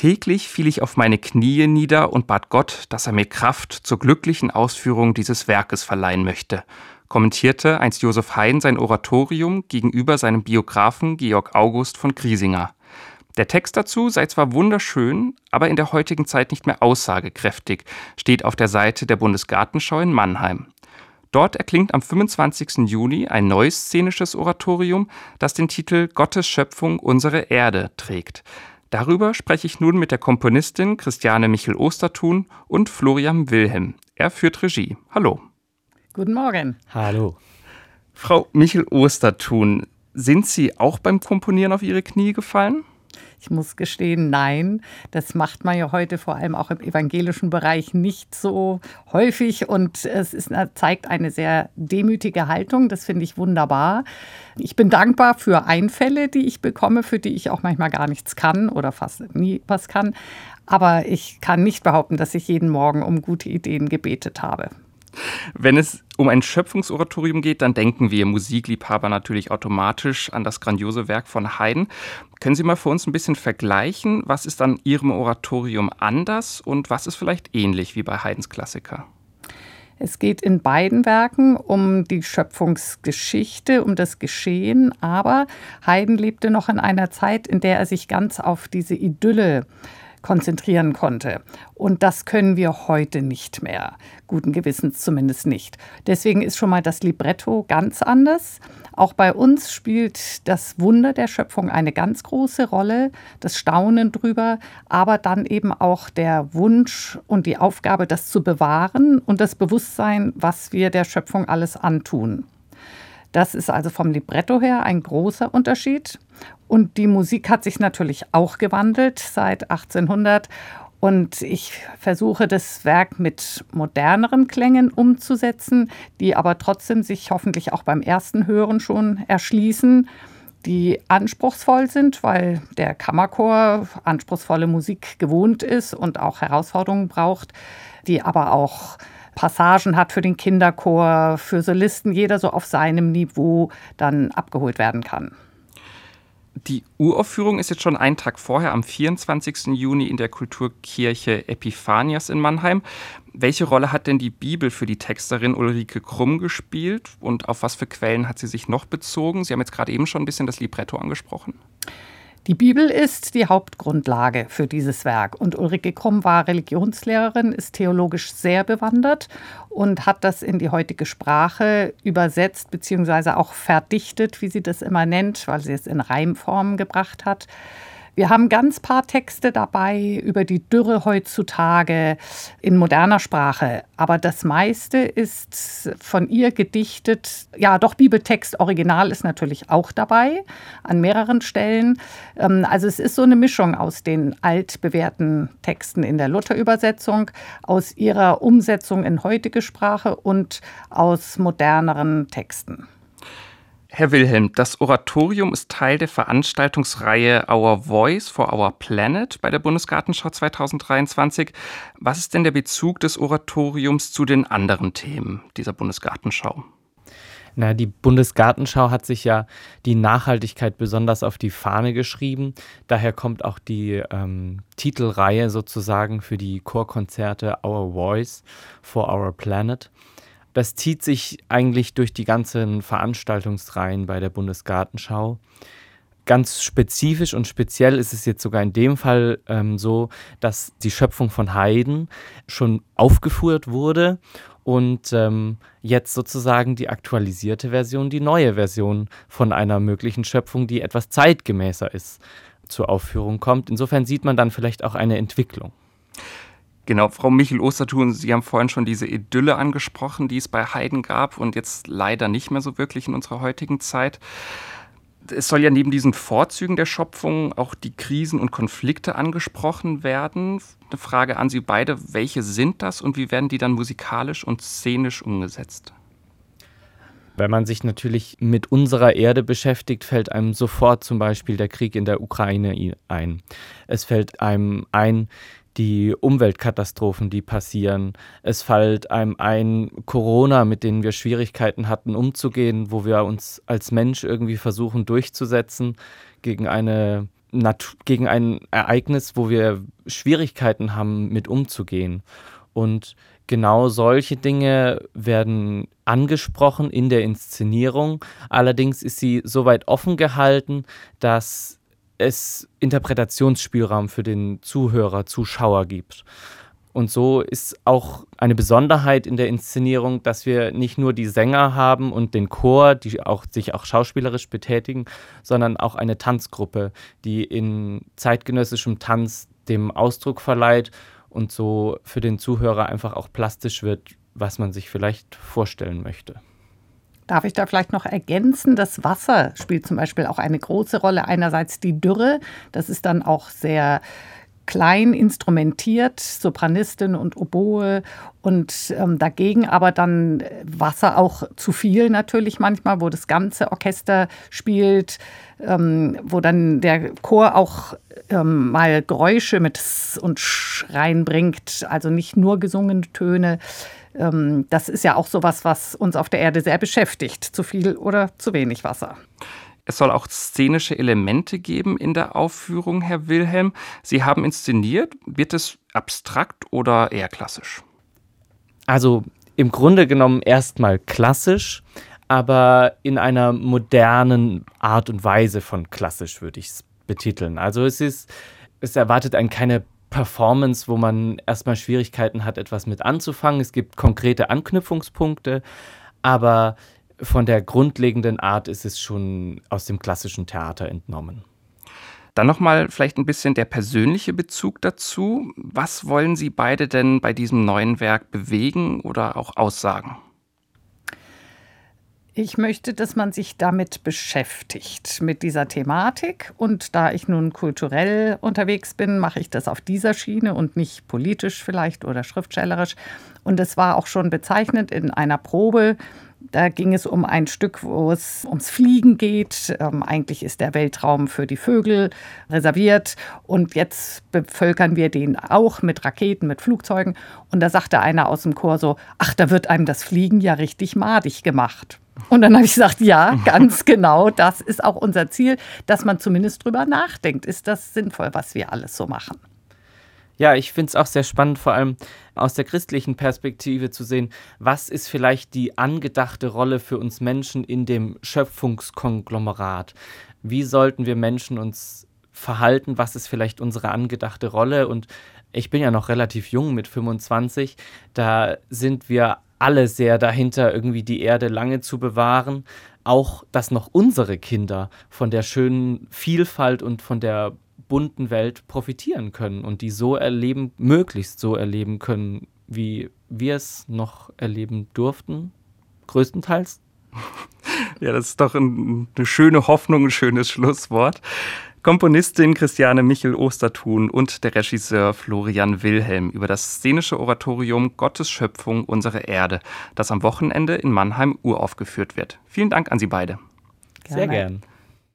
Täglich fiel ich auf meine Knie nieder und bat Gott, dass er mir Kraft zur glücklichen Ausführung dieses Werkes verleihen möchte, kommentierte einst Josef Haydn sein Oratorium gegenüber seinem Biografen Georg August von Griesinger. Der Text dazu sei zwar wunderschön, aber in der heutigen Zeit nicht mehr aussagekräftig, steht auf der Seite der Bundesgartenschau in Mannheim. Dort erklingt am 25. Juni ein neues szenisches Oratorium, das den Titel Gottes Schöpfung unsere Erde trägt. Darüber spreche ich nun mit der Komponistin Christiane Michel-Ostertun und Florian Wilhelm. Er führt Regie. Hallo. Guten Morgen. Hallo. Frau Michel-Ostertun, sind Sie auch beim Komponieren auf Ihre Knie gefallen? Ich muss gestehen, nein. Das macht man ja heute vor allem auch im evangelischen Bereich nicht so häufig und es ist, zeigt eine sehr demütige Haltung. Das finde ich wunderbar. Ich bin dankbar für Einfälle, die ich bekomme, für die ich auch manchmal gar nichts kann oder fast nie was kann. Aber ich kann nicht behaupten, dass ich jeden Morgen um gute Ideen gebetet habe. Wenn es um ein Schöpfungsoratorium geht, dann denken wir Musikliebhaber natürlich automatisch an das grandiose Werk von Haydn. Können Sie mal für uns ein bisschen vergleichen, was ist an Ihrem Oratorium anders und was ist vielleicht ähnlich wie bei Haydns Klassiker? Es geht in beiden Werken um die Schöpfungsgeschichte, um das Geschehen, aber Haydn lebte noch in einer Zeit, in der er sich ganz auf diese Idylle konzentrieren konnte. Und das können wir heute nicht mehr. Guten Gewissens zumindest nicht. Deswegen ist schon mal das Libretto ganz anders. Auch bei uns spielt das Wunder der Schöpfung eine ganz große Rolle, das Staunen drüber, aber dann eben auch der Wunsch und die Aufgabe, das zu bewahren und das Bewusstsein, was wir der Schöpfung alles antun. Das ist also vom Libretto her ein großer Unterschied. Und die Musik hat sich natürlich auch gewandelt seit 1800. Und ich versuche das Werk mit moderneren Klängen umzusetzen, die aber trotzdem sich hoffentlich auch beim ersten Hören schon erschließen, die anspruchsvoll sind, weil der Kammerchor anspruchsvolle Musik gewohnt ist und auch Herausforderungen braucht, die aber auch Passagen hat für den Kinderchor, für Solisten, jeder so auf seinem Niveau dann abgeholt werden kann. Die Uraufführung ist jetzt schon einen Tag vorher, am 24. Juni in der Kulturkirche Epiphanias in Mannheim. Welche Rolle hat denn die Bibel für die Texterin Ulrike Krumm gespielt und auf was für Quellen hat sie sich noch bezogen? Sie haben jetzt gerade eben schon ein bisschen das Libretto angesprochen. Die Bibel ist die Hauptgrundlage für dieses Werk. Und Ulrike Krumm war Religionslehrerin, ist theologisch sehr bewandert und hat das in die heutige Sprache übersetzt bzw. auch verdichtet, wie sie das immer nennt, weil sie es in Reimform gebracht hat. Wir haben ganz paar Texte dabei über die Dürre heutzutage in moderner Sprache, aber das meiste ist von ihr gedichtet. Ja, doch Bibeltext Original ist natürlich auch dabei an mehreren Stellen. Ähm, also es ist so eine Mischung aus den altbewährten Texten in der Luther-Übersetzung, aus ihrer Umsetzung in heutige Sprache und aus moderneren Texten. Herr Wilhelm, das Oratorium ist Teil der Veranstaltungsreihe Our Voice for Our Planet bei der Bundesgartenschau 2023. Was ist denn der Bezug des Oratoriums zu den anderen Themen dieser Bundesgartenschau? Na, die Bundesgartenschau hat sich ja die Nachhaltigkeit besonders auf die Fahne geschrieben. Daher kommt auch die ähm, Titelreihe sozusagen für die Chorkonzerte Our Voice for Our Planet. Das zieht sich eigentlich durch die ganzen Veranstaltungsreihen bei der Bundesgartenschau. Ganz spezifisch und speziell ist es jetzt sogar in dem Fall ähm, so, dass die Schöpfung von Haydn schon aufgeführt wurde und ähm, jetzt sozusagen die aktualisierte Version, die neue Version von einer möglichen Schöpfung, die etwas zeitgemäßer ist, zur Aufführung kommt. Insofern sieht man dann vielleicht auch eine Entwicklung. Genau, Frau Michel Ostertun, Sie haben vorhin schon diese Idylle angesprochen, die es bei Haydn gab und jetzt leider nicht mehr so wirklich in unserer heutigen Zeit. Es soll ja neben diesen Vorzügen der Schöpfung auch die Krisen und Konflikte angesprochen werden. Eine Frage an Sie beide, welche sind das und wie werden die dann musikalisch und szenisch umgesetzt? Wenn man sich natürlich mit unserer Erde beschäftigt, fällt einem sofort zum Beispiel der Krieg in der Ukraine ein. Es fällt einem ein, die Umweltkatastrophen, die passieren. Es fällt einem ein Corona, mit denen wir Schwierigkeiten hatten, umzugehen, wo wir uns als Mensch irgendwie versuchen durchzusetzen gegen eine gegen ein Ereignis, wo wir Schwierigkeiten haben, mit umzugehen. Und genau solche Dinge werden angesprochen in der Inszenierung. Allerdings ist sie so weit offen gehalten, dass es Interpretationsspielraum für den Zuhörer, Zuschauer gibt. Und so ist auch eine Besonderheit in der Inszenierung, dass wir nicht nur die Sänger haben und den Chor, die auch, sich auch schauspielerisch betätigen, sondern auch eine Tanzgruppe, die in zeitgenössischem Tanz dem Ausdruck verleiht und so für den Zuhörer einfach auch plastisch wird, was man sich vielleicht vorstellen möchte. Darf ich da vielleicht noch ergänzen? Das Wasser spielt zum Beispiel auch eine große Rolle. Einerseits die Dürre, das ist dann auch sehr klein instrumentiert, Sopranistin und Oboe und ähm, dagegen aber dann Wasser auch zu viel natürlich manchmal, wo das ganze Orchester spielt, ähm, wo dann der Chor auch ähm, mal Geräusche mit und Sch reinbringt, also nicht nur gesungene Töne. Ähm, das ist ja auch sowas, was uns auf der Erde sehr beschäftigt, zu viel oder zu wenig Wasser. Es soll auch szenische Elemente geben in der Aufführung, Herr Wilhelm. Sie haben inszeniert. Wird es abstrakt oder eher klassisch? Also im Grunde genommen erstmal klassisch, aber in einer modernen Art und Weise von klassisch würde ich es betiteln. Also es ist, es erwartet einen keine Performance, wo man erstmal Schwierigkeiten hat, etwas mit anzufangen. Es gibt konkrete Anknüpfungspunkte, aber von der grundlegenden Art ist es schon aus dem klassischen Theater entnommen. Dann nochmal vielleicht ein bisschen der persönliche Bezug dazu. Was wollen Sie beide denn bei diesem neuen Werk bewegen oder auch aussagen? Ich möchte, dass man sich damit beschäftigt, mit dieser Thematik. Und da ich nun kulturell unterwegs bin, mache ich das auf dieser Schiene und nicht politisch vielleicht oder schriftstellerisch. Und es war auch schon bezeichnend in einer Probe, da ging es um ein Stück, wo es ums Fliegen geht. Ähm, eigentlich ist der Weltraum für die Vögel reserviert und jetzt bevölkern wir den auch mit Raketen, mit Flugzeugen. Und da sagte einer aus dem Chor so, ach, da wird einem das Fliegen ja richtig madig gemacht. Und dann habe ich gesagt, ja, ganz genau, das ist auch unser Ziel, dass man zumindest drüber nachdenkt. Ist das sinnvoll, was wir alles so machen? Ja, ich finde es auch sehr spannend, vor allem aus der christlichen Perspektive zu sehen, was ist vielleicht die angedachte Rolle für uns Menschen in dem Schöpfungskonglomerat? Wie sollten wir Menschen uns verhalten? Was ist vielleicht unsere angedachte Rolle? Und ich bin ja noch relativ jung mit 25. Da sind wir alle sehr dahinter, irgendwie die Erde lange zu bewahren. Auch, dass noch unsere Kinder von der schönen Vielfalt und von der bunten Welt profitieren können und die so erleben, möglichst so erleben können, wie wir es noch erleben durften, größtenteils. Ja, das ist doch ein, eine schöne Hoffnung, ein schönes Schlusswort. Komponistin Christiane Michel Ostertun und der Regisseur Florian Wilhelm über das szenische Oratorium Gottes Schöpfung, unsere Erde, das am Wochenende in Mannheim uraufgeführt wird. Vielen Dank an Sie beide. Gerne. Sehr gern.